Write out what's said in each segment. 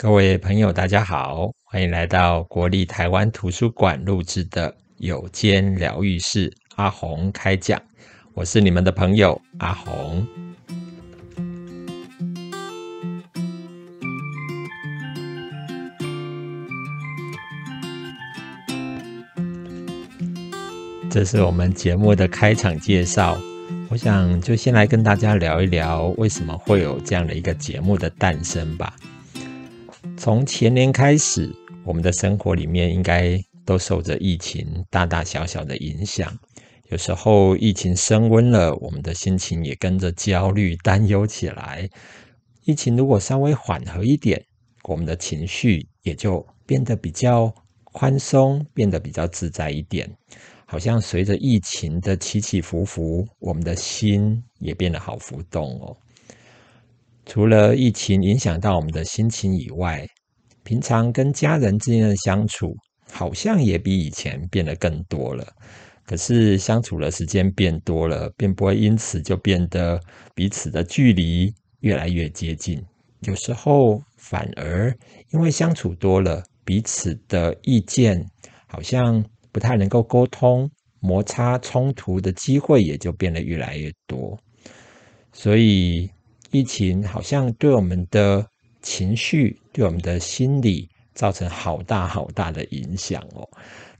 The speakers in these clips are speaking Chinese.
各位朋友，大家好，欢迎来到国立台湾图书馆录制的有间疗愈室阿鸿开讲。我是你们的朋友阿鸿。这是我们节目的开场介绍。我想就先来跟大家聊一聊，为什么会有这样的一个节目的诞生吧。从前年开始，我们的生活里面应该都受着疫情大大小小的影响。有时候疫情升温了，我们的心情也跟着焦虑、担忧起来。疫情如果稍微缓和一点，我们的情绪也就变得比较宽松，变得比较自在一点。好像随着疫情的起起伏伏，我们的心也变得好浮动哦。除了疫情影响到我们的心情以外，平常跟家人之间的相处好像也比以前变得更多了。可是相处的时间变多了，并不会因此就变得彼此的距离越来越接近。有时候反而因为相处多了，彼此的意见好像不太能够沟通，摩擦冲突的机会也就变得越来越多。所以。疫情好像对我们的情绪、对我们的心理造成好大好大的影响哦。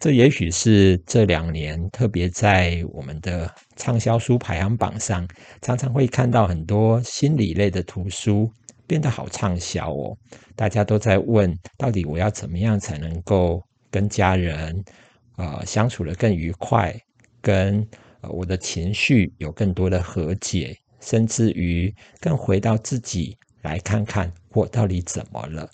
这也许是这两年特别在我们的畅销书排行榜上，常常会看到很多心理类的图书变得好畅销哦。大家都在问，到底我要怎么样才能够跟家人呃相处得更愉快，跟呃我的情绪有更多的和解。甚至于更回到自己来看看我到底怎么了。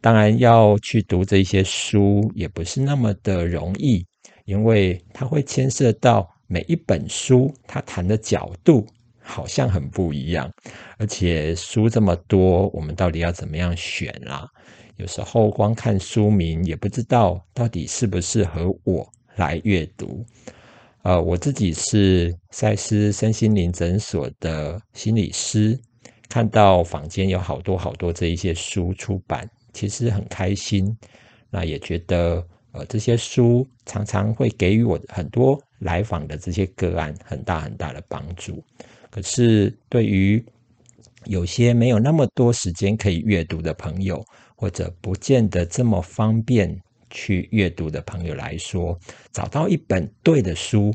当然要去读这些书也不是那么的容易，因为它会牵涉到每一本书它谈的角度好像很不一样，而且书这么多，我们到底要怎么样选啦？有时候光看书名也不知道到底适不适合我来阅读。呃，我自己是赛斯身心灵诊所的心理师，看到坊间有好多好多这一些书出版，其实很开心。那也觉得，呃，这些书常常会给予我很多来访的这些个案很大很大的帮助。可是，对于有些没有那么多时间可以阅读的朋友，或者不见得这么方便。去阅读的朋友来说，找到一本对的书，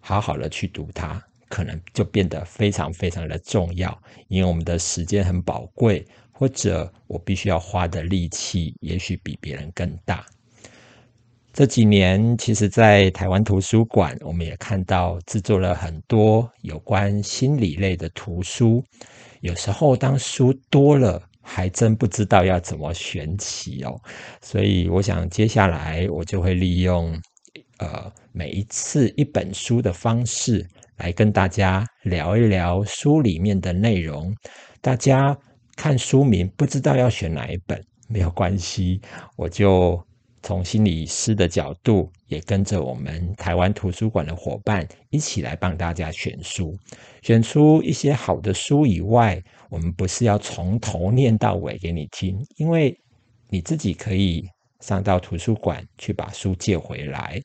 好好的去读它，可能就变得非常非常的重要。因为我们的时间很宝贵，或者我必须要花的力气，也许比别人更大。这几年，其实，在台湾图书馆，我们也看到制作了很多有关心理类的图书。有时候，当书多了，还真不知道要怎么选起哦，所以我想接下来我就会利用呃每一次一本书的方式来跟大家聊一聊书里面的内容。大家看书名不知道要选哪一本，没有关系，我就从心理师的角度，也跟着我们台湾图书馆的伙伴一起来帮大家选书，选出一些好的书以外。我们不是要从头念到尾给你听，因为你自己可以上到图书馆去把书借回来。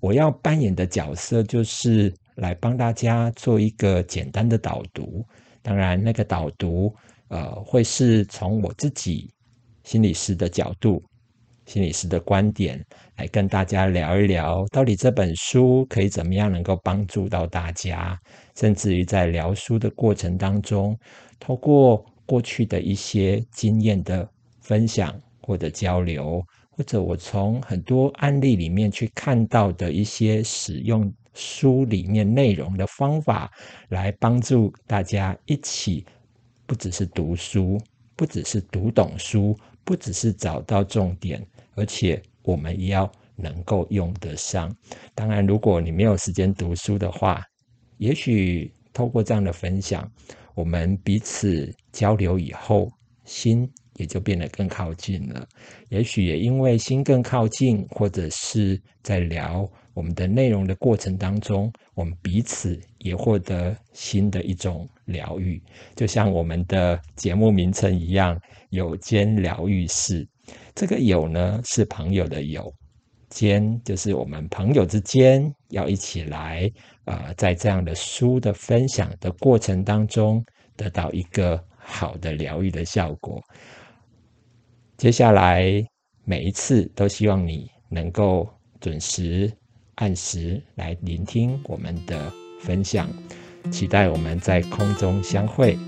我要扮演的角色就是来帮大家做一个简单的导读。当然，那个导读呃会是从我自己心理师的角度、心理师的观点来跟大家聊一聊，到底这本书可以怎么样能够帮助到大家，甚至于在聊书的过程当中。透过过去的一些经验的分享或者交流，或者我从很多案例里面去看到的一些使用书里面内容的方法，来帮助大家一起，不只是读书，不只是读懂书，不只是找到重点，而且我们要能够用得上。当然，如果你没有时间读书的话，也许透过这样的分享。我们彼此交流以后，心也就变得更靠近了。也许也因为心更靠近，或者是在聊我们的内容的过程当中，我们彼此也获得新的一种疗愈，就像我们的节目名称一样，有间疗愈室。这个“友”呢，是朋友的“友”，“间”就是我们朋友之间要一起来啊、呃，在这样的书的分享的过程当中，得到一个好的疗愈的效果。接下来每一次都希望你能够准时、按时来聆听我们的分享，期待我们在空中相会。